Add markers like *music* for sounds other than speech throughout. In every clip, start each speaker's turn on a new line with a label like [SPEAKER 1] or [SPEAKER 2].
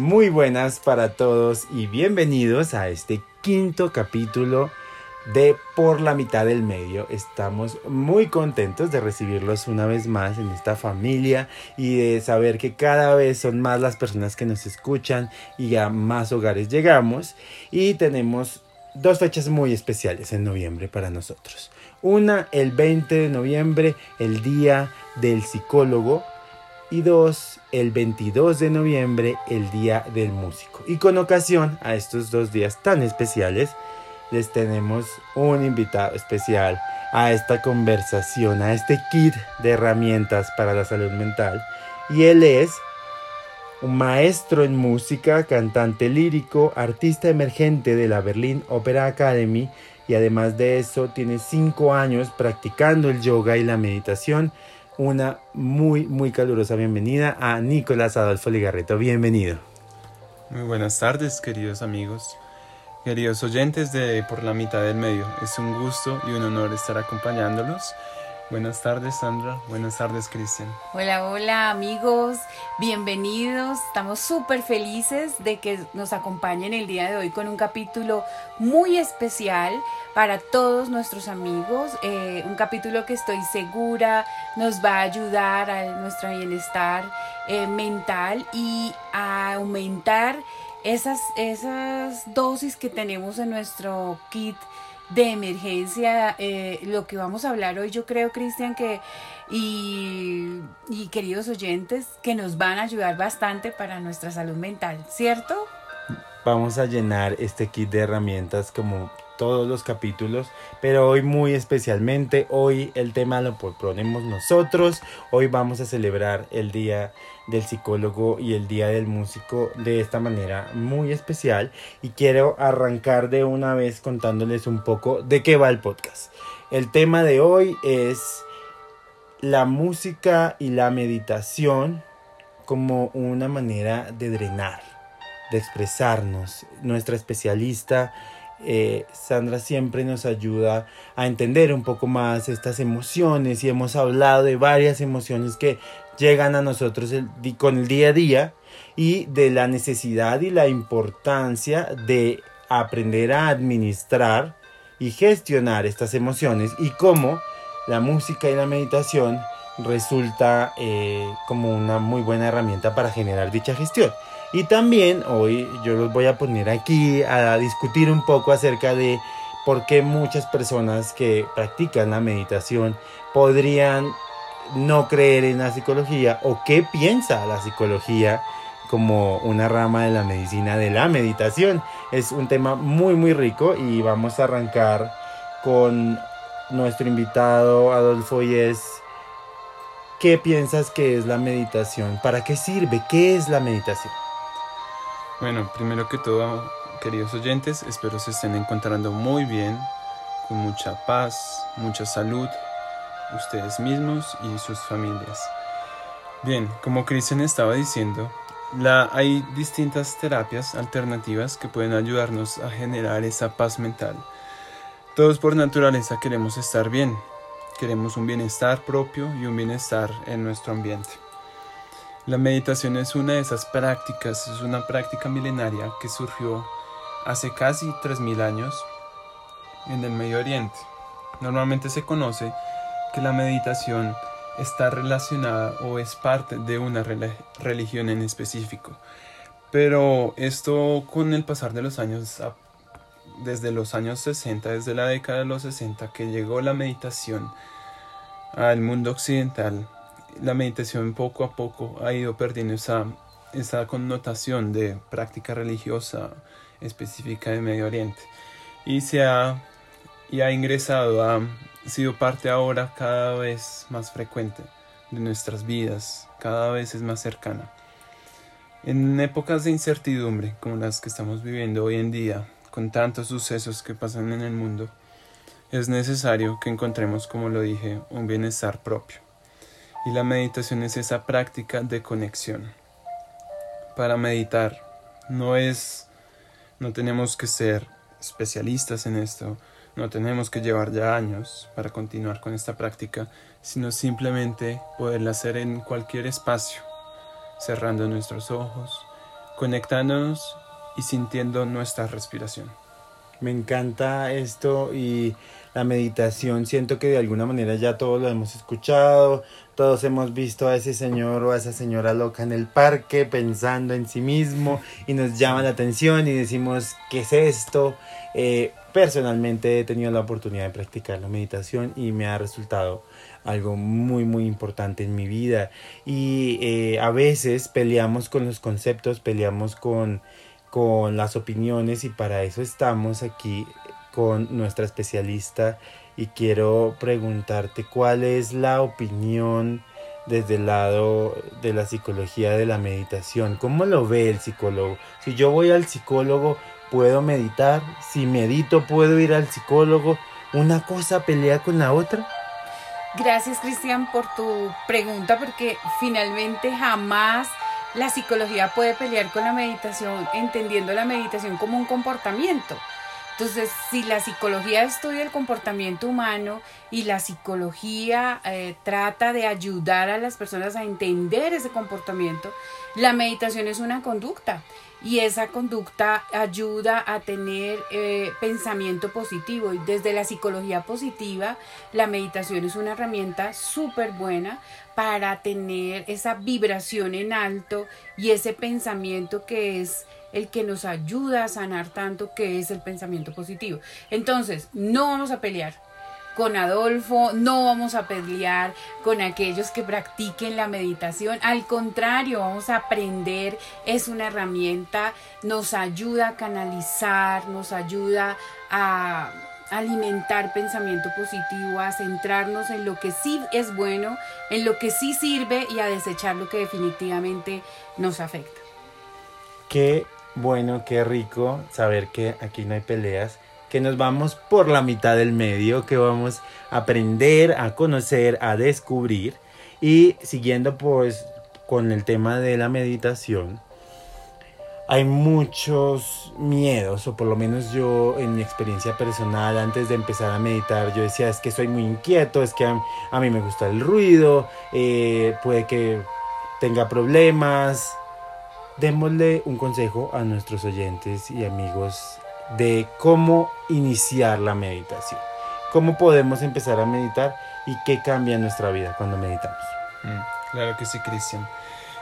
[SPEAKER 1] Muy buenas para todos y bienvenidos a este quinto capítulo de Por la mitad del medio. Estamos muy contentos de recibirlos una vez más en esta familia y de saber que cada vez son más las personas que nos escuchan y a más hogares llegamos y tenemos dos fechas muy especiales en noviembre para nosotros. Una, el 20 de noviembre, el Día del Psicólogo. Y dos, el 22 de noviembre, el Día del Músico. Y con ocasión a estos dos días tan especiales, les tenemos un invitado especial a esta conversación, a este kit de herramientas para la salud mental. Y él es un maestro en música, cantante lírico, artista emergente de la Berlin Opera Academy y además de eso tiene cinco años practicando el yoga y la meditación. Una muy, muy calurosa bienvenida a Nicolás Adolfo Ligarreto. Bienvenido.
[SPEAKER 2] Muy buenas tardes, queridos amigos. Queridos oyentes de Por la mitad del medio, es un gusto y un honor estar acompañándolos. Buenas tardes Sandra, buenas tardes Cristian.
[SPEAKER 3] Hola, hola amigos, bienvenidos. Estamos súper felices de que nos acompañen el día de hoy con un capítulo muy especial para todos nuestros amigos. Eh, un capítulo que estoy segura nos va a ayudar a nuestro bienestar eh, mental y a aumentar esas, esas dosis que tenemos en nuestro kit de emergencia. Eh, lo que vamos a hablar hoy, yo creo, Cristian, que y, y queridos oyentes, que nos van a ayudar bastante para nuestra salud mental, ¿cierto?
[SPEAKER 1] Vamos a llenar este kit de herramientas como todos los capítulos, pero hoy muy especialmente, hoy el tema lo proponemos nosotros, hoy vamos a celebrar el Día del Psicólogo y el Día del Músico de esta manera muy especial y quiero arrancar de una vez contándoles un poco de qué va el podcast. El tema de hoy es la música y la meditación como una manera de drenar, de expresarnos. Nuestra especialista eh, Sandra siempre nos ayuda a entender un poco más estas emociones y hemos hablado de varias emociones que llegan a nosotros con el día a día y de la necesidad y la importancia de aprender a administrar y gestionar estas emociones y cómo la música y la meditación resulta eh, como una muy buena herramienta para generar dicha gestión. Y también hoy yo los voy a poner aquí a discutir un poco acerca de por qué muchas personas que practican la meditación podrían no creer en la psicología o qué piensa la psicología como una rama de la medicina de la meditación. Es un tema muy muy rico y vamos a arrancar con nuestro invitado Adolfo y ¿qué piensas que es la meditación? ¿Para qué sirve? ¿Qué es la meditación?
[SPEAKER 2] Bueno, primero que todo, queridos oyentes, espero se estén encontrando muy bien, con mucha paz, mucha salud, ustedes mismos y sus familias. Bien, como Cristian estaba diciendo, hay distintas terapias alternativas que pueden ayudarnos a generar esa paz mental. Todos por naturaleza queremos estar bien, queremos un bienestar propio y un bienestar en nuestro ambiente. La meditación es una de esas prácticas, es una práctica milenaria que surgió hace casi 3.000 años en el Medio Oriente. Normalmente se conoce que la meditación está relacionada o es parte de una religión en específico. Pero esto con el pasar de los años, desde los años 60, desde la década de los 60, que llegó la meditación al mundo occidental, la meditación poco a poco ha ido perdiendo esa, esa connotación de práctica religiosa específica de Medio Oriente y se ha, y ha ingresado, ha sido parte ahora cada vez más frecuente de nuestras vidas, cada vez es más cercana. En épocas de incertidumbre como las que estamos viviendo hoy en día, con tantos sucesos que pasan en el mundo, es necesario que encontremos, como lo dije, un bienestar propio y la meditación es esa práctica de conexión. Para meditar no es, no tenemos que ser especialistas en esto, no tenemos que llevar ya años para continuar con esta práctica, sino simplemente poderla hacer en cualquier espacio, cerrando nuestros ojos, conectándonos y sintiendo nuestra respiración.
[SPEAKER 1] Me encanta esto y la meditación. Siento que de alguna manera ya todos lo hemos escuchado, todos hemos visto a ese señor o a esa señora loca en el parque pensando en sí mismo y nos llama la atención y decimos, ¿qué es esto? Eh, personalmente he tenido la oportunidad de practicar la meditación y me ha resultado algo muy muy importante en mi vida y eh, a veces peleamos con los conceptos, peleamos con, con las opiniones y para eso estamos aquí con nuestra especialista y quiero preguntarte cuál es la opinión desde el lado de la psicología de la meditación. ¿Cómo lo ve el psicólogo? Si yo voy al psicólogo, ¿puedo meditar? Si medito, ¿puedo ir al psicólogo? ¿Una cosa pelea con la otra?
[SPEAKER 3] Gracias Cristian por tu pregunta porque finalmente jamás la psicología puede pelear con la meditación entendiendo la meditación como un comportamiento. Entonces, si la psicología estudia el comportamiento humano y la psicología eh, trata de ayudar a las personas a entender ese comportamiento, la meditación es una conducta y esa conducta ayuda a tener eh, pensamiento positivo y desde la psicología positiva la meditación es una herramienta súper buena para tener esa vibración en alto y ese pensamiento que es el que nos ayuda a sanar tanto, que es el pensamiento positivo. Entonces, no vamos a pelear con Adolfo, no vamos a pelear con aquellos que practiquen la meditación, al contrario, vamos a aprender, es una herramienta, nos ayuda a canalizar, nos ayuda a alimentar pensamiento positivo, a centrarnos en lo que sí es bueno, en lo que sí sirve y a desechar lo que definitivamente nos afecta.
[SPEAKER 1] Qué bueno, qué rico saber que aquí no hay peleas, que nos vamos por la mitad del medio, que vamos a aprender, a conocer, a descubrir y siguiendo pues con el tema de la meditación. Hay muchos miedos, o por lo menos yo en mi experiencia personal, antes de empezar a meditar, yo decía, es que soy muy inquieto, es que a, mí me gusta el ruido, eh, puede que tenga problemas, démosle un consejo a nuestros oyentes y amigos de cómo iniciar la meditación. ¿Cómo podemos empezar a meditar y qué cambia en nuestra vida cuando meditamos?
[SPEAKER 2] Mm, claro que sí, Cristian.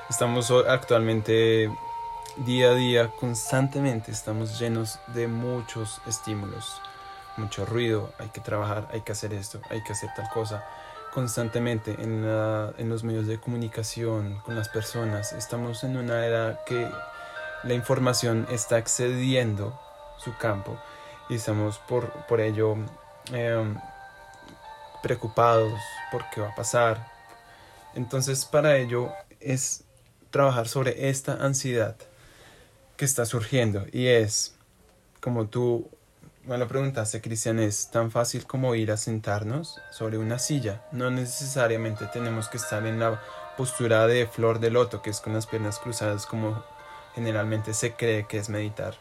[SPEAKER 2] Estamos actualmente día a día, constantemente, estamos llenos de muchos estímulos, mucho ruido, hay que trabajar, hay que hacer esto, hay que hacer tal cosa constantemente en, en, los medios de comunicación, con las personas. Estamos en una era que la información está excediendo su campo y estamos por, por ello em, preocupados por qué va a pasar. Entonces para ello es trabajar sobre esta ansiedad que está surgiendo y es como tú me lo preguntaste, Cristian, es tan fácil como ir a sentarnos sobre una silla. No necesariamente tenemos que estar en la postura de flor de loto, que es con las piernas cruzadas como generalmente se cree que es meditar,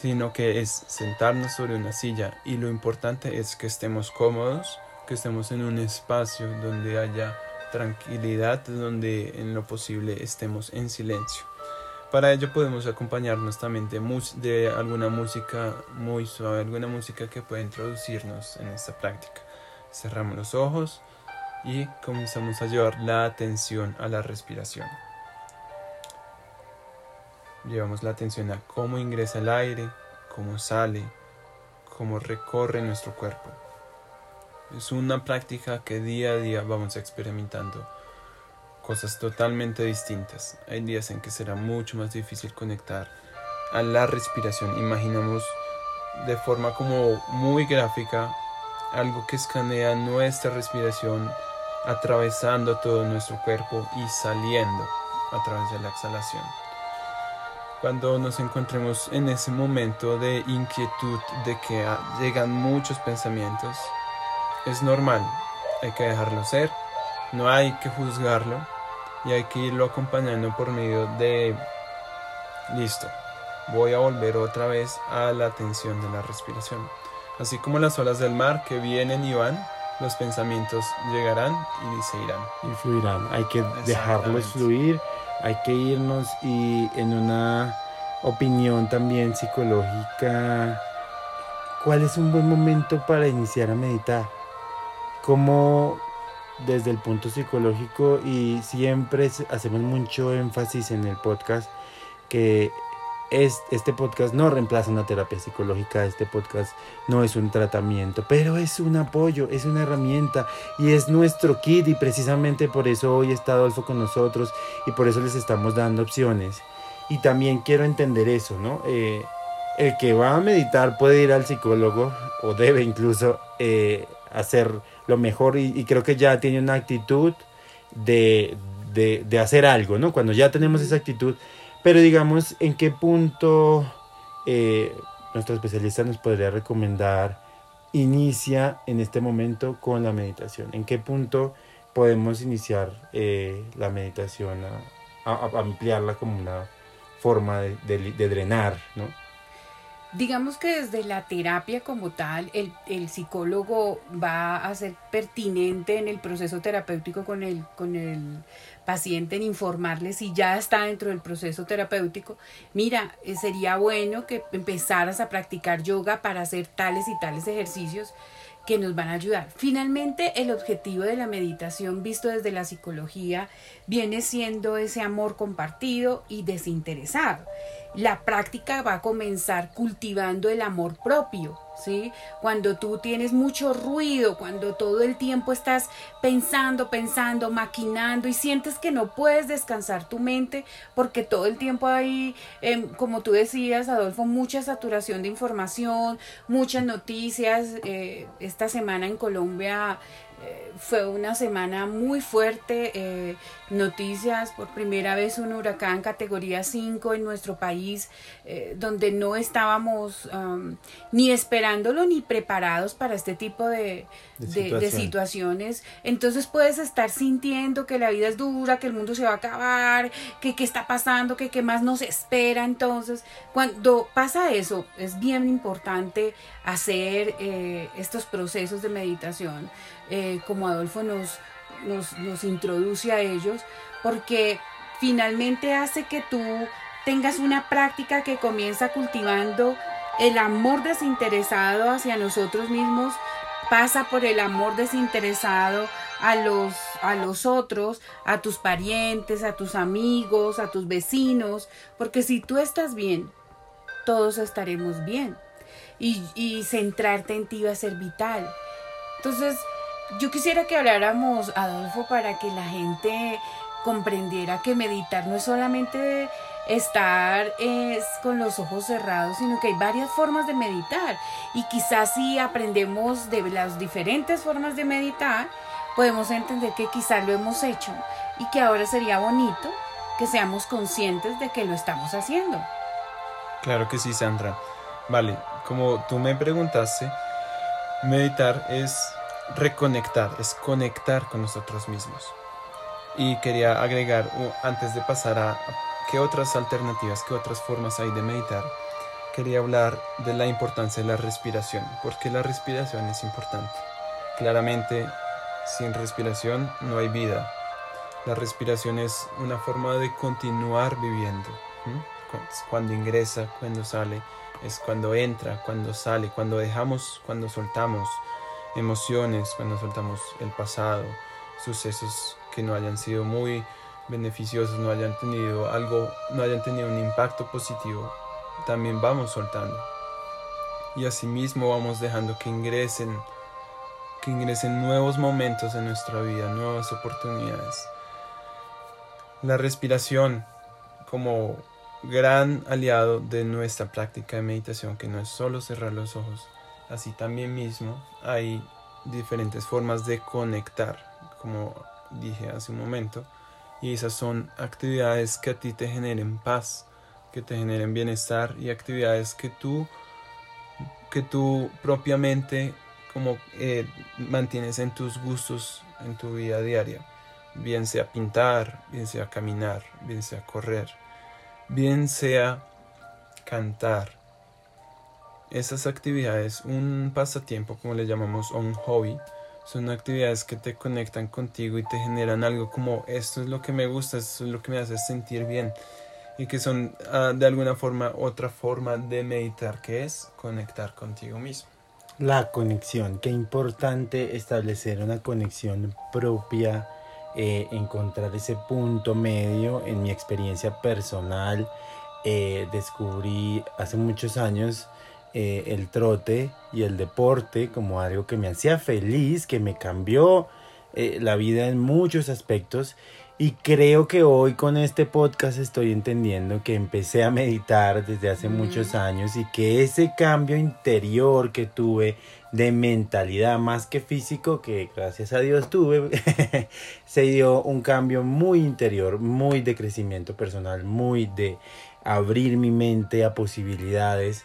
[SPEAKER 2] sino que es sentarnos sobre una silla y lo importante es que estemos cómodos, que estemos en un espacio donde haya tranquilidad, donde en lo posible estemos en silencio. Para ello podemos acompañarnos también de, de alguna música muy suave, alguna música que pueda introducirnos en esta práctica. Cerramos los ojos y comenzamos a llevar la atención a la respiración. Llevamos la atención a cómo ingresa el aire, cómo sale, cómo recorre nuestro cuerpo. Es una práctica que día a día vamos experimentando cosas totalmente distintas. Hay días en que será mucho más difícil conectar a la respiración. Imaginamos de forma como muy gráfica algo que escanea nuestra respiración atravesando todo nuestro cuerpo y saliendo a través de la exhalación. Cuando nos encontremos en ese momento de inquietud, de que llegan muchos pensamientos, es normal, hay que dejarlo ser, no hay que juzgarlo, y hay que irlo acompañando por medio de listo voy a volver otra vez a la atención de la respiración. Así como las olas del mar que vienen y van los pensamientos llegarán y se irán.
[SPEAKER 1] Y fluirán hay que dejarlos fluir hay que irnos y en una opinión también psicológica, ¿cuál es un buen momento para iniciar a meditar? ¿Cómo desde el punto psicológico y siempre hacemos mucho énfasis en el podcast que este podcast no reemplaza una terapia psicológica, este podcast no es un tratamiento, pero es un apoyo, es una herramienta y es nuestro kit y precisamente por eso hoy está Adolfo con nosotros y por eso les estamos dando opciones. Y también quiero entender eso, ¿no? Eh, el que va a meditar puede ir al psicólogo o debe incluso eh, hacer lo mejor y, creo que ya tiene una actitud de, de hacer algo, ¿no? Cuando ya tenemos esa actitud, pero digamos, ¿en qué punto eh, nuestro especialista nos podría recomendar inicia en este momento con la meditación? ¿En qué punto podemos iniciar eh, la meditación a, ampliarla como una forma de, de drenar, ¿no?
[SPEAKER 3] Digamos que desde la terapia como tal, el, el, psicólogo va a ser pertinente en el proceso terapéutico con el, con el paciente en informarle si ya está dentro del proceso terapéutico. Mira, eh, sería bueno que empezaras a practicar yoga para hacer tales y tales ejercicios que nos van a ayudar. Finalmente, el objetivo de la meditación visto desde la psicología viene siendo ese amor compartido y desinteresado la práctica va a comenzar cultivando el amor propio, ¿sí? Cuando tú tienes mucho ruido, cuando todo el tiempo estás pensando, pensando, maquinando y sientes que no puedes descansar tu mente porque todo el tiempo hay, em, como tú decías, Adolfo, mucha saturación de información, muchas noticias. Eh, esta semana en Colombia eh, fue una semana muy fuerte. Eh, noticias, por primera vez un huracán categoría 5 en nuestro país, eh, donde no estábamos ni esperándolo ni preparados para este tipo de, de, situaciones. Entonces puedes estar sintiendo que la vida es dura, que el mundo se va a acabar, que qué está pasando, que qué más nos espera. Entonces, cuando pasa eso, es bien importante hacer estos procesos de meditación eh, como Adolfo nos, nos, introduce a ellos, porque finalmente hace que tú tengas una práctica que comienza cultivando el amor desinteresado hacia nosotros mismos, pasa por el amor desinteresado a los, a los otros, a tus parientes, a tus amigos, a tus vecinos, porque si tú estás bien, todos estaremos bien. Y, y centrarte en ti va a ser vital. Entonces, yo quisiera que habláramos, Adolfo, para que la gente comprendiera que meditar no es solamente estar es, con los ojos cerrados, sino que hay varias formas de meditar. Y quizás si aprendemos de las diferentes formas de meditar, podemos entender que quizás lo hemos hecho y que ahora sería bonito que seamos conscientes de que lo estamos haciendo.
[SPEAKER 2] Claro que sí, Sandra. Vale, como tú me preguntaste, meditar es reconectar, es conectar con nosotros mismos. Y quería agregar, antes de pasar a qué otras alternativas, qué otras formas hay de meditar, quería hablar de la importancia de la respiración, porque la respiración es importante. Claramente, sin respiración no hay vida. La respiración es una forma de continuar viviendo. Cuando ingresa, cuando sale, es cuando entra, cuando sale, cuando dejamos, cuando soltamos, emociones, cuando soltamos el pasado, sucesos que no hayan sido muy beneficiosos, no hayan tenido algo, no hayan tenido un impacto positivo, también vamos soltando. Y asimismo vamos dejando que ingresen, que ingresen nuevos momentos en nuestra vida, nuevas oportunidades. La respiración como gran aliado de nuestra práctica de meditación, que no es solo cerrar los ojos, Así también mismo hay diferentes formas de conectar, como dije hace un momento, y esas son actividades que a ti te generen paz, que te generen bienestar y actividades que tú que tú propiamente como eh, mantienes en tus gustos en tu vida diaria, bien sea pintar, bien sea caminar, bien sea correr, bien sea cantar, esas actividades, un pasatiempo, como le llamamos, un hobby, Son actividades que te conectan contigo y te generan algo como esto es lo que me gusta, esto es lo que me hace sentir bien. Y que son ah, de alguna forma otra forma de meditar que es conectar contigo mismo.
[SPEAKER 1] La conexión, qué importante establecer una conexión propia, eh, encontrar ese punto medio en mi experiencia personal. Eh, descubrí hace muchos años eh, el trote y el deporte como algo que me hacía feliz, que me cambió eh, la vida en muchos aspectos. Y creo que hoy con este podcast estoy entendiendo que empecé a meditar desde hace muchos años y que ese cambio interior que tuve de mentalidad más que físico, que gracias a Dios tuve, *laughs* se dio un cambio muy interior, muy de crecimiento personal, muy de abrir mi mente a posibilidades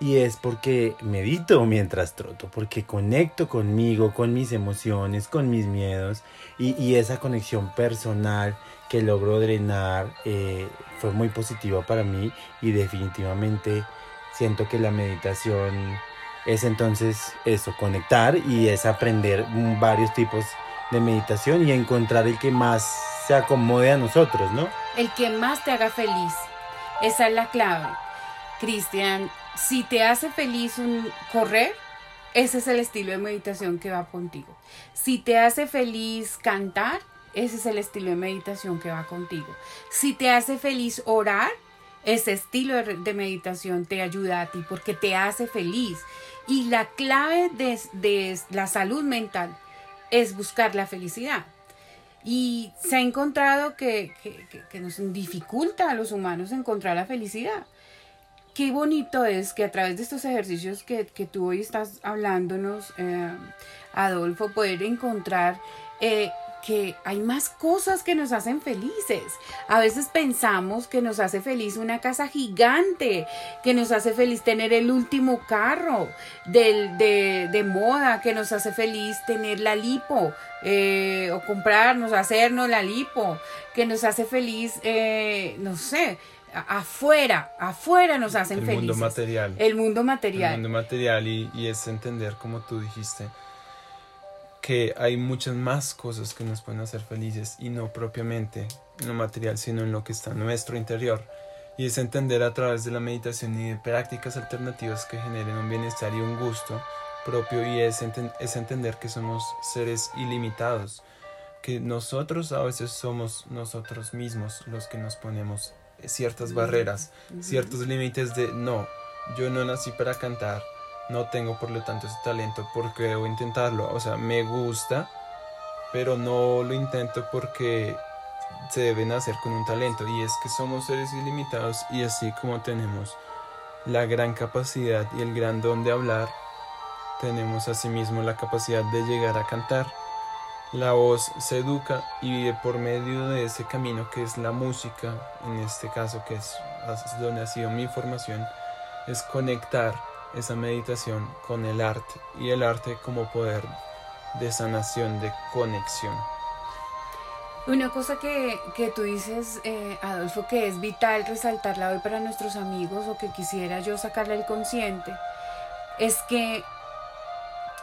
[SPEAKER 1] y es porque medito mientras troto, porque conecto conmigo, con mis emociones, con mis miedos y, esa conexión personal que logro drenar eh, fue muy positiva para mí y definitivamente siento que la meditación es entonces eso, conectar y es aprender varios tipos de meditación y encontrar el que más se acomode a nosotros, ¿no?
[SPEAKER 3] El que más te haga feliz. Esa es la clave. Cristian, si te hace feliz correr, ese es el estilo de meditación que va contigo. Si te hace feliz cantar, ese es el estilo de meditación que va contigo. Si te hace feliz orar, ese estilo de, meditación te ayuda a ti porque te hace feliz. Y la clave de, la salud mental es buscar la felicidad. Y se ha encontrado que nos dificulta a los humanos encontrar la felicidad qué bonito es que a través de estos ejercicios que, tú hoy estás hablándonos, eh, Adolfo, poder encontrar eh, que hay más cosas que nos hacen felices. A veces pensamos que nos hace feliz una casa gigante, que nos hace feliz tener el último carro de, moda, que nos hace feliz tener la lipo eh, o comprarnos, hacernos la lipo, que nos hace feliz, no sé, afuera, afuera nos hacen felices.
[SPEAKER 2] El mundo material.
[SPEAKER 3] El mundo material.
[SPEAKER 2] El mundo material y, y, es entender, como tú dijiste, que hay muchas más cosas que nos pueden hacer felices y no propiamente en lo material, sino en lo que está en nuestro interior. Y es entender a través de la meditación y de prácticas alternativas que generen un bienestar y un gusto propio y es, es entender que somos seres ilimitados, que nosotros a veces somos nosotros mismos los que nos ponemos ciertas barreras, ciertos límites de no, yo no nací para cantar, no tengo por lo tanto ese talento porque debo intentarlo, o sea, me gusta, pero no lo intento porque se debe nacer con un talento. Y es que somos seres ilimitados y así como tenemos la gran capacidad y el gran don de hablar, tenemos asimismo la capacidad de llegar a cantar la voz se educa y por medio de ese camino que es la música, en este caso que es donde ha sido mi formación, es conectar esa meditación con el arte y el arte como poder de sanación, de conexión.
[SPEAKER 3] Una cosa que, tú dices, eh, Adolfo, que es vital resaltarla hoy para nuestros amigos o que quisiera yo sacarle el consciente, es que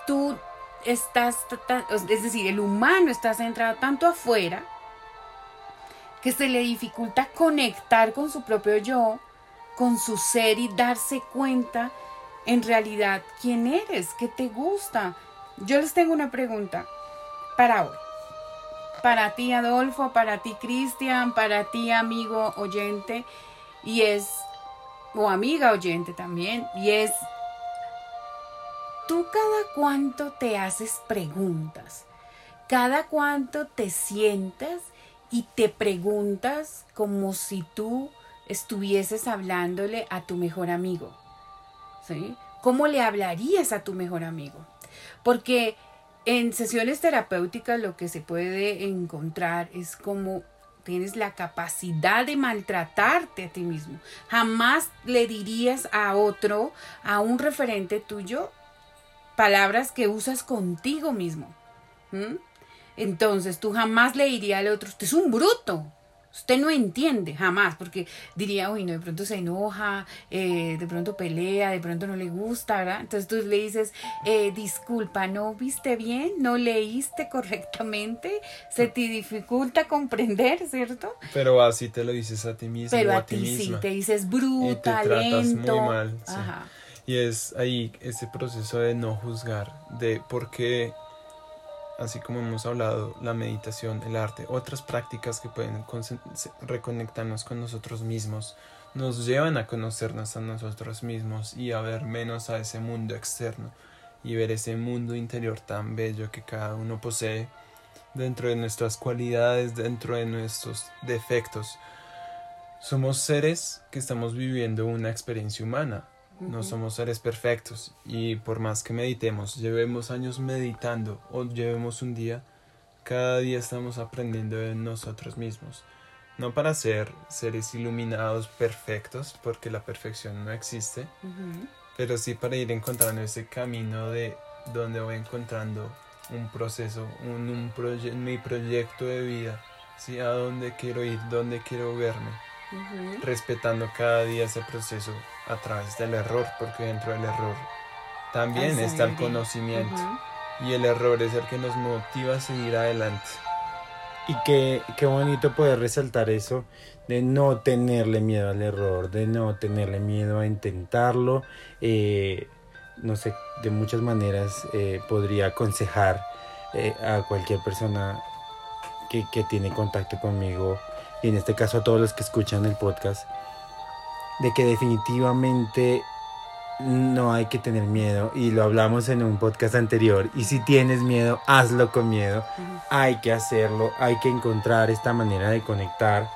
[SPEAKER 3] tú estás, es decir, el humano está centrado tanto afuera que se le dificulta conectar con su propio yo, con su ser y darse cuenta en realidad quién eres, qué te gusta. Yo les tengo una pregunta para hoy. Para ti, Adolfo, para ti, Cristian, para ti, amigo oyente, y es, o amiga oyente también, y es, tú cada cuánto te haces preguntas, cada cuánto te sientas y te preguntas como si tú estuvieses hablándole a tu mejor amigo. ¿Sí? ¿Cómo le hablarías a tu mejor amigo? Porque en sesiones terapéuticas lo que se puede encontrar es como tienes la capacidad de maltratarte a ti mismo. Jamás le dirías a otro, a un referente tuyo, palabras que usas contigo mismo. Entonces tú jamás le dirías al otro, usted es un bruto. Usted no entiende jamás, porque diría, uy, no, de pronto se enoja, eh, de pronto pelea, de pronto no le gusta, ¿verdad? Entonces tú le dices, eh, disculpa, ¿no viste bien? ¿No leíste correctamente? ¿Se te dificulta comprender, cierto?
[SPEAKER 2] Pero así te lo dices a ti mismo.
[SPEAKER 3] Pero a, ti sí, te dices bruta,
[SPEAKER 2] y te tratas muy mal. sí.
[SPEAKER 3] Ajá.
[SPEAKER 2] Y es ahí ese proceso de no juzgar, de por qué, así como hemos hablado, la meditación, el arte, otras prácticas que pueden reconectarnos con nosotros mismos, nos llevan a conocernos a nosotros mismos y a ver menos a ese mundo externo y ver ese mundo interior tan bello que cada uno posee dentro de nuestras cualidades, dentro de nuestros defectos. Somos seres que estamos viviendo una experiencia humana. No somos seres perfectos y por más que meditemos, llevemos años meditando o llevemos un día, cada día estamos aprendiendo de nosotros mismos. No para ser seres iluminados perfectos, porque la perfección no existe, pero sí para ir encontrando ese camino de donde voy encontrando un proceso, un, un proye- mi proyecto de vida, ¿sí? a dónde quiero ir, dónde quiero verme respetando cada día ese proceso a través del error, porque dentro del error también está el conocimiento y el error es el que nos motiva a seguir adelante.
[SPEAKER 1] Y qué, qué bonito poder resaltar eso, de no tenerle miedo al error, de no tenerle miedo a intentarlo. Eh, no sé, de muchas maneras eh, podría aconsejar eh, a cualquier persona que, que tiene contacto conmigo, y en este caso a todos los que escuchan el podcast, de que definitivamente no hay que tener miedo, y lo hablamos en un podcast anterior, y si tienes miedo, hazlo con miedo hay que hacerlo, hay que encontrar esta manera de conectar.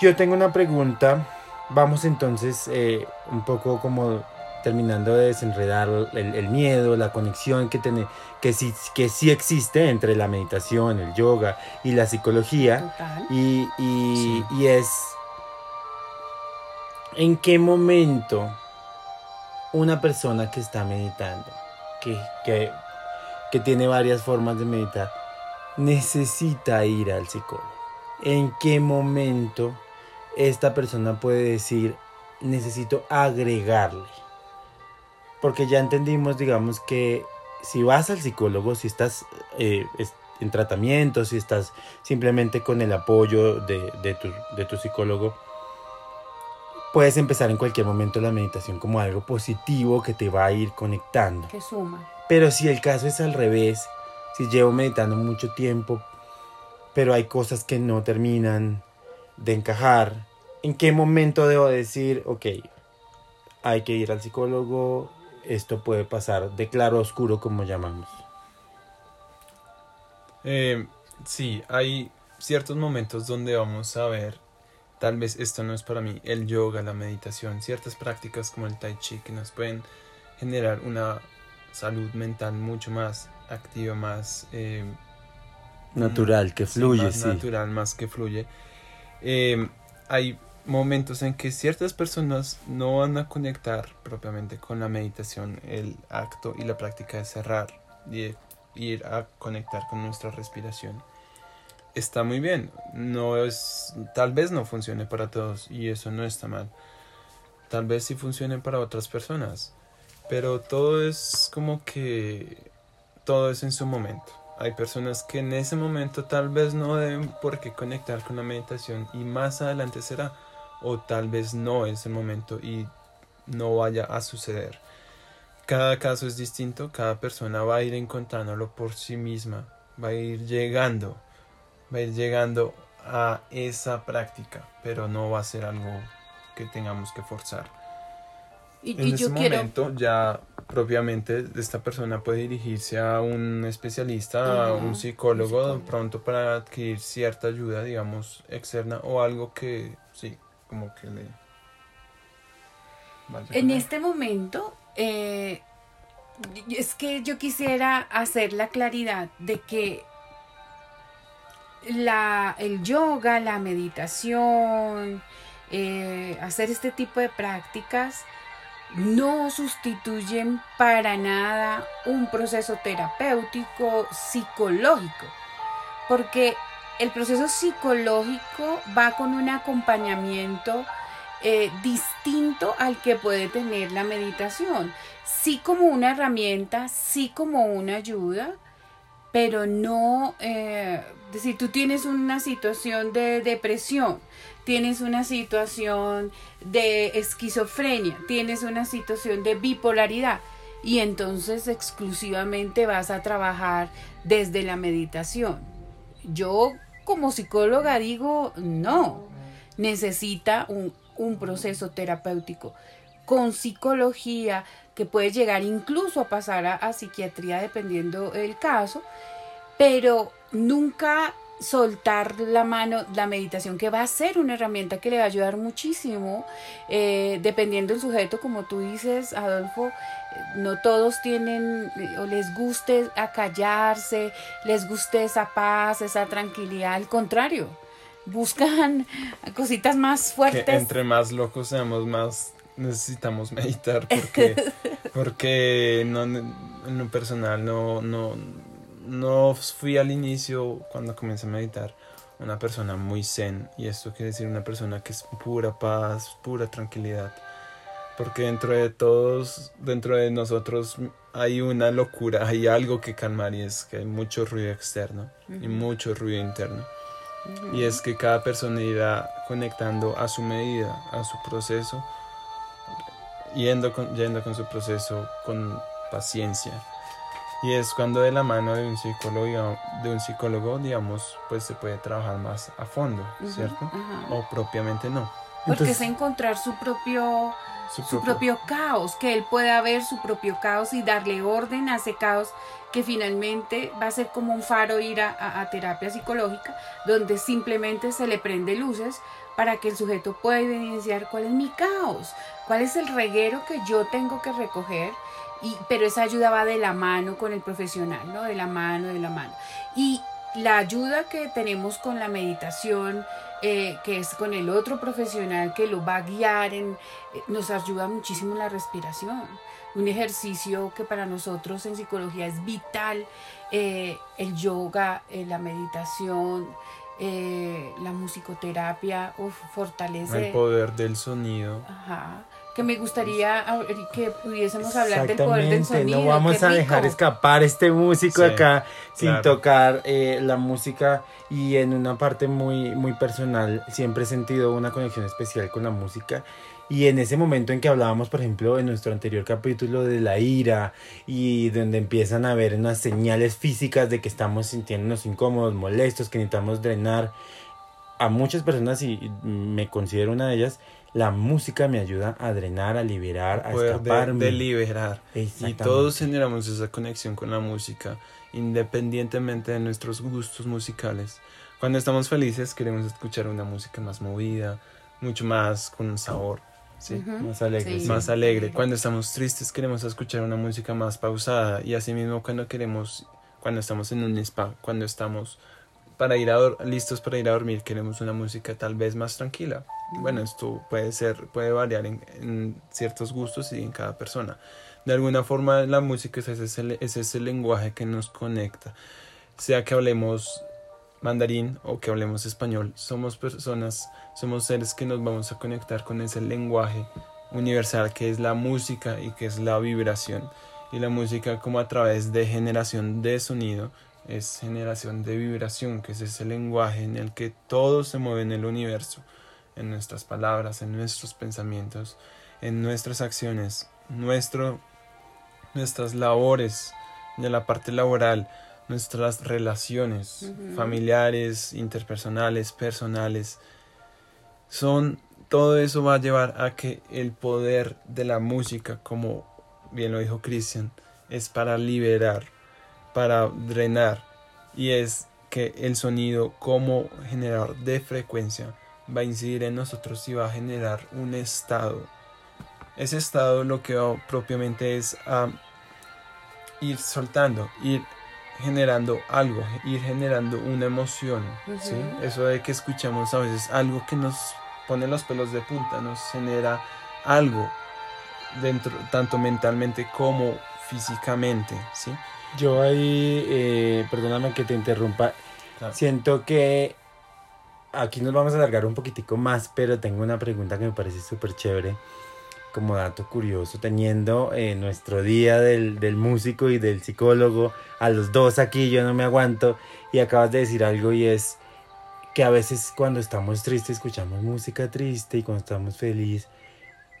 [SPEAKER 1] Yo tengo una pregunta, vamos entonces eh, un poco como terminando de desenredar el, el miedo, la conexión que, tiene, que, sí, que sí existe entre la meditación, el yoga y la psicología.
[SPEAKER 3] Total.
[SPEAKER 1] Y, y,
[SPEAKER 2] Sí.
[SPEAKER 1] y es, ¿en qué momento una persona que está meditando, que, que, tiene varias formas de meditar, necesita ir al psicólogo? ¿En qué momento esta persona puede decir, necesito agregarle? Porque ya entendimos, digamos, que si vas al psicólogo, si estás eh, en tratamiento, si estás simplemente con el apoyo de, de tu, de tu psicólogo, puedes empezar en cualquier momento la meditación como algo positivo que te va a ir conectando.
[SPEAKER 3] Que suma.
[SPEAKER 1] Pero si el caso es al revés, si llevo meditando mucho tiempo, pero hay cosas que no terminan de encajar, ¿en qué momento debo decir, ok, hay que ir al psicólogo, esto puede pasar de claro a oscuro como llamamos?
[SPEAKER 2] Eh, sí, hay ciertos momentos donde vamos a ver, tal vez esto no es para mí, el yoga, la meditación, ciertas prácticas como el tai chi que nos pueden generar una salud mental mucho más activa, más eh,
[SPEAKER 1] Natural, que
[SPEAKER 2] sí,
[SPEAKER 1] fluye,
[SPEAKER 2] más
[SPEAKER 1] sí.
[SPEAKER 2] natural, más que fluye. Eh, hay momentos en que ciertas personas no van a conectar propiamente con la meditación, el acto y la práctica de cerrar y de ir a conectar con nuestra respiración. Está muy bien, no es, tal vez no funcione para todos y eso no está mal. Tal vez sí funcione para otras personas, pero todo es como que todo es en su momento. Hay personas que en ese momento tal vez no deben por qué conectar con la meditación y más adelante será. O tal vez no es el momento y no vaya a suceder. Cada caso es distinto, cada persona va a ir encontrándolo por sí misma, va a ir llegando, va a ir llegando a esa práctica, pero no va a ser algo que tengamos que forzar.
[SPEAKER 3] Y,
[SPEAKER 2] En
[SPEAKER 3] y
[SPEAKER 2] ese
[SPEAKER 3] yo quiero.
[SPEAKER 2] momento ya propiamente esta persona puede dirigirse a un especialista, a
[SPEAKER 3] Ajá,
[SPEAKER 2] un psicólogo,
[SPEAKER 3] psicólogo.
[SPEAKER 2] pronto para adquirir cierta ayuda, digamos, externa o algo que sí, como que le... vaya
[SPEAKER 3] En este momento, eh, es que yo quisiera hacer la claridad de que la, el yoga, la meditación, eh, hacer este tipo de prácticas no sustituyen para nada un proceso terapéutico psicológico, porque el proceso psicológico va con un acompañamiento eh, distinto al que puede tener la meditación. Sí como una herramienta, sí como una ayuda, pero no, eh, es decir, tú tienes una situación de depresión, tienes una situación de esquizofrenia, tienes una situación de bipolaridad y entonces exclusivamente vas a trabajar desde la meditación. Yo como psicóloga digo, no, necesita un, proceso terapéutico con psicología que puede llegar incluso a pasar a, psiquiatría dependiendo el caso, pero nunca soltar la mano, la meditación, que va a ser una herramienta que le va a ayudar muchísimo, eh, dependiendo del sujeto, como tú dices, Adolfo, no todos tienen o les guste acallarse, les guste esa paz, esa tranquilidad, al contrario, buscan *laughs* cositas más fuertes.
[SPEAKER 2] Que entre más locos seamos, más necesitamos meditar porque, *laughs* porque no, en lo personal no, no, no fui al inicio cuando comencé a meditar una persona muy zen. Y esto quiere decir una persona que es pura paz, pura tranquilidad. Porque dentro de todos, dentro de nosotros hay una locura, hay algo que calmar y es que hay mucho ruido externo y mucho ruido interno. Y es que cada persona irá conectando a su medida, a su proceso, yendo con, yendo con su proceso con paciencia. Y es cuando de la mano de un psicólogo, de un psicólogo digamos, pues se puede trabajar más a fondo, ¿cierto? O propiamente no.
[SPEAKER 3] Porque es encontrar su propio su, propio. caos, que él pueda ver su propio caos y darle orden a ese caos que finalmente va a ser como un faro ir a, terapia psicológica, donde simplemente se le prende luces para que el sujeto pueda evidenciar cuál es mi caos, cuál es el reguero que yo tengo que recoger, y, pero esa ayuda va de la mano con el profesional, ¿no? De la mano, de la mano. Y la ayuda que tenemos con la meditación, eh, que es con el otro profesional que lo va a guiar, en, eh, nos ayuda muchísimo la respiración. Un ejercicio que para nosotros en psicología es vital, eh, el yoga, la meditación, la musicoterapia, fortalece.
[SPEAKER 2] El poder del sonido.
[SPEAKER 3] Ajá que me gustaría que pudiésemos hablar del poder del sonido.
[SPEAKER 1] No vamos a dejar escapar este músico acá sin tocar eh, la música y en una parte muy, muy personal siempre he sentido una conexión especial con la música. Y en ese momento en que hablábamos, por ejemplo, en nuestro anterior capítulo de la ira y donde empiezan a haber unas señales físicas de que estamos sintiéndonos incómodos, molestos, que necesitamos drenar, a muchas personas, y me considero una de ellas, la música me ayuda a drenar, a liberar, a escaparme.
[SPEAKER 2] De, liberar. Y todos generamos esa conexión con la música, independientemente de nuestros gustos musicales. Cuando estamos felices queremos escuchar una música más movida, mucho más con un sabor. ¿sí?
[SPEAKER 1] Más alegre.
[SPEAKER 2] Más alegre. Cuando estamos tristes queremos escuchar una música más pausada y asimismo cuando queremos, cuando estamos en un spa, cuando estamos para ir a listos para ir a dormir queremos una música tal vez más tranquila. Bueno, esto puede ser, puede variar en, ciertos gustos y en cada persona. De alguna forma la música es ese, es ese lenguaje que nos conecta. Sea que hablemos mandarín o que hablemos español, somos personas, somos seres que nos vamos a conectar con ese lenguaje universal que es la música y que es la vibración. Y la música como a través de generación de sonido es generación de vibración, que es ese lenguaje en el que todo se mueve en el universo, en nuestras palabras, en nuestros pensamientos, en nuestras acciones, nuestro, nuestras labores de la parte laboral, nuestras relaciones familiares, interpersonales, personales. Son todo eso va a llevar a que el poder de la música, como bien lo dijo Christian, es para liberar para drenar y es que el sonido como generador de frecuencia va a incidir en nosotros y va a generar un estado. Ese estado lo que propiamente es ir soltando, ir generando algo, ir generando una emoción. Eso de que escuchamos a veces algo que nos pone los pelos de punta, nos genera algo dentro, tanto mentalmente como físicamente. ¿sí?
[SPEAKER 1] Yo ahí, eh, perdóname que te interrumpa,
[SPEAKER 2] Claro.
[SPEAKER 1] Siento que aquí nos vamos a alargar un poquitico más, pero tengo una pregunta que me parece súper chévere. Como dato curioso, teniendo eh, nuestro día del, del músico y del psicólogo, a los dos aquí, yo no me aguanto, y acabas de decir algo y es que a veces cuando estamos tristes escuchamos música triste y cuando estamos felices,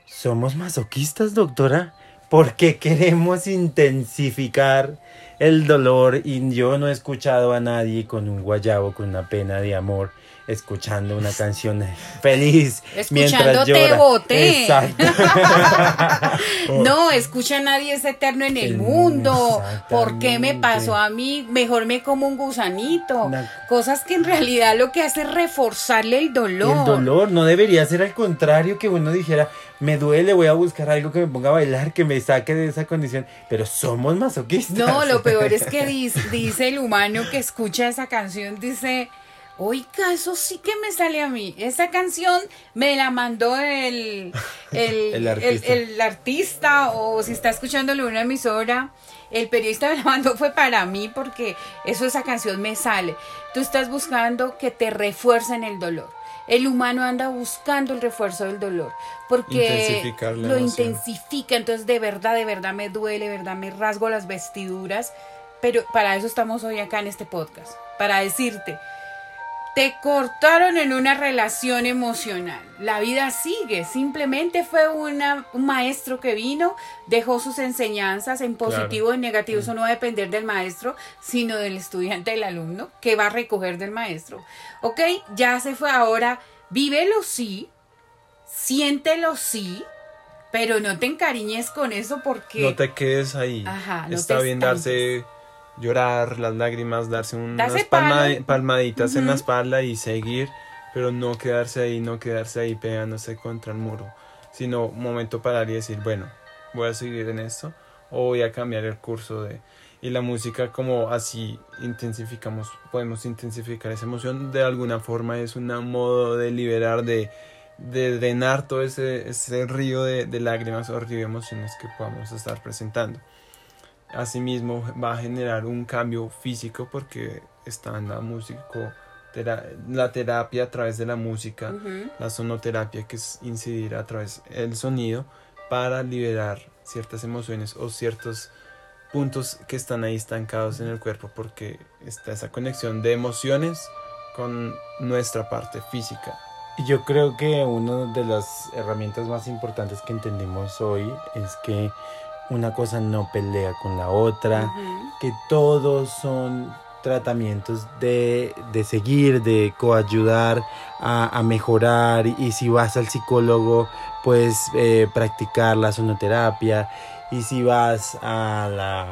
[SPEAKER 1] ¿somos masoquistas, doctora? Porque *laughs* queremos intensificar el dolor y yo no he escuchado a nadie con un guayabo, con una pena de amor, escuchando una canción feliz mientras
[SPEAKER 3] Escuchándote
[SPEAKER 1] llora.
[SPEAKER 3] boté. *laughs*
[SPEAKER 1] Exacto. *laughs*
[SPEAKER 3] No, escucha a nadie es eterno en el
[SPEAKER 1] El
[SPEAKER 3] mundo. ¿Por qué me pasó a mí? Mejor me como un gusanito.
[SPEAKER 1] Una-
[SPEAKER 3] Cosas que en realidad lo que hace es reforzarle el dolor.
[SPEAKER 1] El dolor no debería ser al contrario que uno dijera, me duele, voy a buscar algo que me ponga a bailar, que me saque de esa condición, pero somos masoquistas.
[SPEAKER 3] No, lo peor es que *laughs* dice, dice el humano que escucha esa canción, dice, oiga, eso sí que me sale a mí. Esa canción me la mandó el, el, *laughs*
[SPEAKER 1] El artista.
[SPEAKER 3] el- el artista, o si está escuchándolo en una emisora, el periodista me la mandó fue para mí porque eso esa canción me sale. Tú estás buscando que te refuercen el dolor. El humano anda buscando el refuerzo del dolor porque lo
[SPEAKER 2] emoción.
[SPEAKER 3] intensifica, entonces de verdad, de verdad me duele, de verdad me rasgo las vestiduras, pero para eso estamos hoy acá en este podcast, para decirte, te cortaron en una relación emocional, la vida sigue, simplemente fue una, un maestro que vino, dejó sus enseñanzas en positivo o en negativo, eso no va a depender del maestro, sino del estudiante, del alumno, que va a recoger del maestro. Ok, ya se fue, ahora vívelo sí, siéntelo sí, pero no te encariñes con eso porque...
[SPEAKER 2] No te quedes ahí.
[SPEAKER 3] Ajá, no
[SPEAKER 2] Está bien darse, llorar, las lágrimas, darse unas palmaditas en la espalda y seguir, pero no quedarse ahí, no quedarse ahí pegándose contra el muro, sino un momento parar y decir, bueno, voy a seguir en esto o voy a cambiar el curso de... Y la música como así intensificamos, podemos intensificar esa emoción, de alguna forma es un modo de liberar, de, de drenar todo ese, ese río de, de lágrimas o río de emociones que podamos estar presentando. Asimismo va a generar un cambio físico porque está en la música, tera- la terapia a través de la música, la sonoterapia que es incidir a través del sonido para liberar ciertas emociones o ciertos puntos que están ahí estancados en el cuerpo porque está esa conexión de emociones con nuestra parte física.
[SPEAKER 1] Y Yo creo que una de las herramientas más importantes que entendimos hoy es que una cosa no pelea con la otra, que todos son tratamientos de, de seguir, de coayudar a, a mejorar y si vas al psicólogo puedes eh, practicar la sonoterapia y si vas a la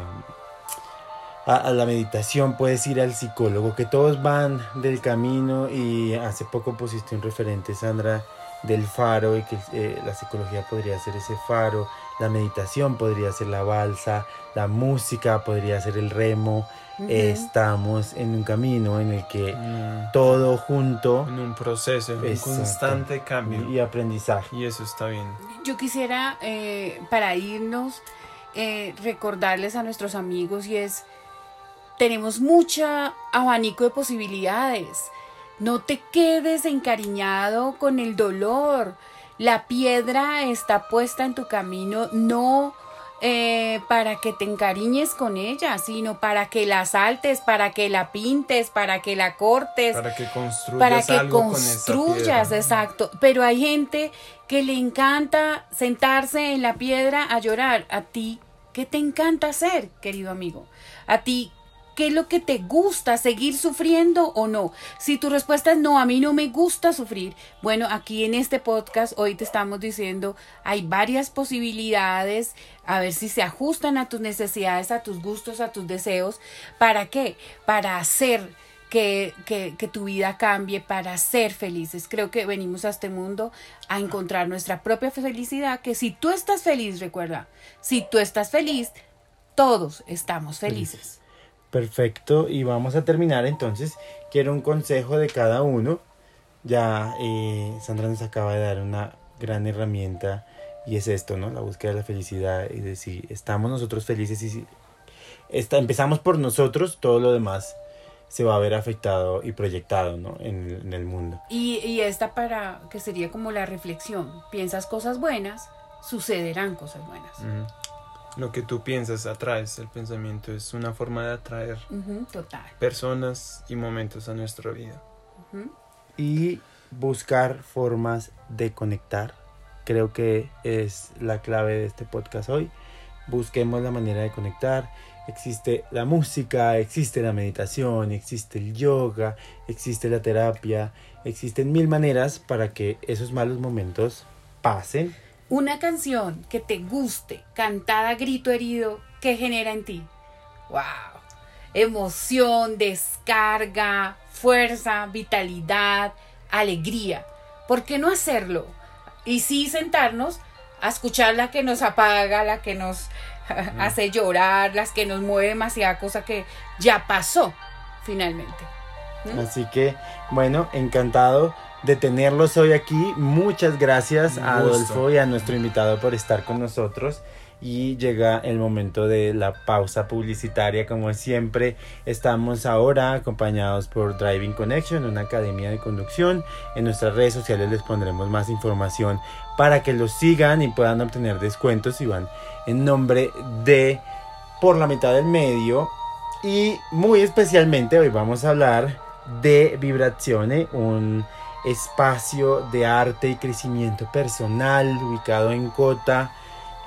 [SPEAKER 1] a, a la meditación puedes ir al psicólogo que todos van del camino y hace poco pusiste un referente Sandra del faro y que eh, la psicología podría ser ese faro la meditación podría ser la balsa la música podría ser el remo estamos en un camino en el que todo junto
[SPEAKER 2] En un proceso, en un constante cambio.
[SPEAKER 1] y aprendizaje
[SPEAKER 2] Y eso está bien.
[SPEAKER 3] Yo quisiera, eh, para irnos, eh, recordarles a nuestros amigos y es, tenemos mucha abanico de posibilidades. No te quedes encariñado con el dolor. La piedra está puesta en tu camino, no eh, para que te encariñes con ella, sino para que la saltes, para que la pintes, para que la cortes,
[SPEAKER 2] Para que construyas
[SPEAKER 3] para que
[SPEAKER 2] algo
[SPEAKER 3] construyas, exacto. Pero hay gente que le encanta sentarse en la piedra a llorar. A ti, ¿qué te encanta hacer, querido amigo? A ti, ¿qué es lo que te gusta? ¿Seguir sufriendo o no? Si tu respuesta es no, a mí no me gusta sufrir. Bueno, aquí en este podcast hoy te estamos diciendo, hay varias posibilidades, a ver si se ajustan a tus necesidades, a tus gustos, a tus deseos. ¿Para qué? Para hacer que, que, que tu vida cambie para ser felices. Creo que venimos a este mundo a encontrar nuestra propia felicidad, que si tú estás feliz, recuerda, si tú estás feliz, todos estamos felices.
[SPEAKER 1] Perfecto, y vamos a terminar entonces. Quiero un consejo de cada uno. Ya eh, Sandra nos acaba de dar una gran herramienta y es esto, ¿no? La búsqueda de la felicidad y de si estamos nosotros felices y si está, empezamos por nosotros, todo lo demás se va a ver afectado y proyectado ¿no? en, el- en el mundo.
[SPEAKER 3] Y, y esta para que sería como la reflexión. Piensas cosas buenas, sucederán cosas buenas.
[SPEAKER 2] Lo que tú piensas atraes, el pensamiento es una forma de atraer
[SPEAKER 3] total.
[SPEAKER 2] personas y momentos a nuestra vida.
[SPEAKER 1] Y buscar formas de conectar. Creo que es la clave de este podcast hoy. Busquemos la manera de conectar. Existe la música, existe la meditación, existe el yoga, existe la terapia, existen mil maneras para que esos malos momentos pasen.
[SPEAKER 3] Una canción que te guste, cantada a grito herido, ¿qué genera en ti? ¡Wow! Emoción, descarga, fuerza, vitalidad, alegría. ¿Por qué no hacerlo? Y sí sentarnos a escuchar la que nos apaga, la que nos hace llorar, las que nos mueve demasiada cosa que ya pasó finalmente. ¿Mm?
[SPEAKER 1] Así que, bueno, encantado de tenerlos hoy aquí. Muchas gracias a. Adolfo y a nuestro invitado por estar con nosotros. Y llega el momento de la pausa publicitaria. Como siempre, estamos ahora acompañados por Driving Connection, una academia de conducción. En nuestras redes sociales les pondremos más información para que los sigan y puedan obtener descuentos si van en nombre de Por la mitad del medio. Y muy especialmente hoy vamos a hablar de Vibrazione, un espacio de arte y crecimiento personal ubicado en Cota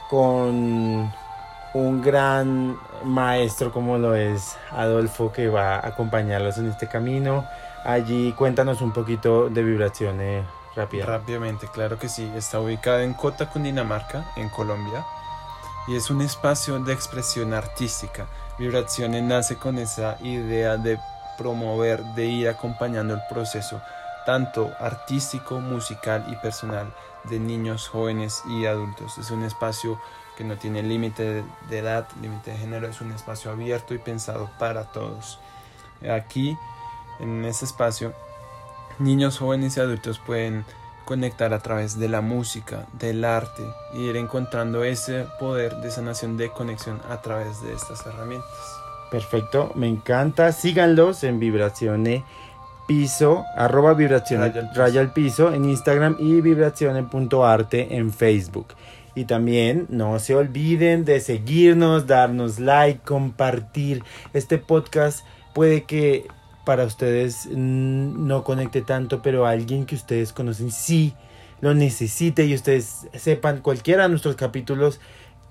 [SPEAKER 1] con un gran maestro como lo es Adolfo que va a acompañarlos en este camino. Allí cuéntanos un poquito de Vibrazione rápida.
[SPEAKER 2] Rápidamente, claro que sí. Está ubicada en Cota, Cundinamarca, en Colombia. Y es un espacio de expresión artística. Vibraciones nace con esa idea de promover, de ir acompañando el proceso, tanto artístico, musical y personal, de niños, jóvenes y adultos. Es un espacio que no tiene límite de- edad, límite de género, es un espacio abierto y pensado para todos. Aquí, en este espacio, niños, jóvenes y adultos pueden conectar a través de la música, del arte y ir encontrando ese poder de sanación de conexión a través de estas herramientas.
[SPEAKER 1] Perfecto, me encanta. Síganlos en Vibrazione Piso, arroba Vibrazione
[SPEAKER 2] Raya al piso.
[SPEAKER 1] raya al piso en Instagram y vibrazione.arte en Facebook. Y también no se olviden de seguirnos, darnos like, compartir. Este podcast puede que para ustedes no conecte tanto, pero alguien que ustedes conocen sí lo necesite y ustedes sepan cualquiera de nuestros capítulos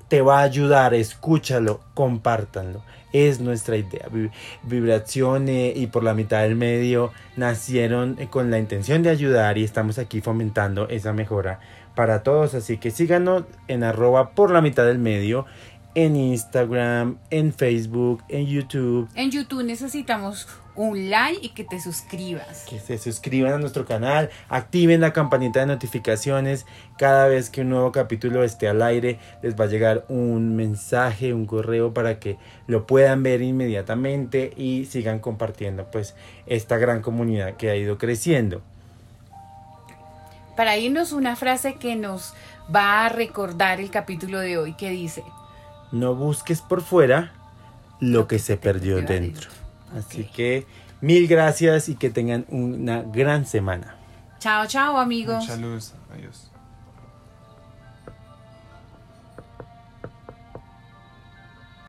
[SPEAKER 1] te va a ayudar, escúchalo, compártanlo. Es nuestra idea. Vi- Vibrazione y por la mitad del medio nacieron eh, con la intención de ayudar y estamos aquí fomentando esa mejora para todos. Así que síganos en arroba por la mitad del medio, en Instagram, en Facebook, en YouTube.
[SPEAKER 3] En YouTube necesitamos un like y que te suscribas.
[SPEAKER 1] Que se suscriban a nuestro canal, activen la campanita de notificaciones. Cada vez que un nuevo capítulo esté al aire, les va a llegar un mensaje, un correo para que lo puedan ver inmediatamente y sigan compartiendo pues esta gran comunidad que ha ido creciendo.
[SPEAKER 3] Para irnos una frase que nos va a recordar el capítulo de hoy que dice,
[SPEAKER 1] No busques por fuera lo que se perdió dentro. Así que mil gracias y que tengan una gran semana.
[SPEAKER 3] chao, chao amigos.
[SPEAKER 2] Mucha luz.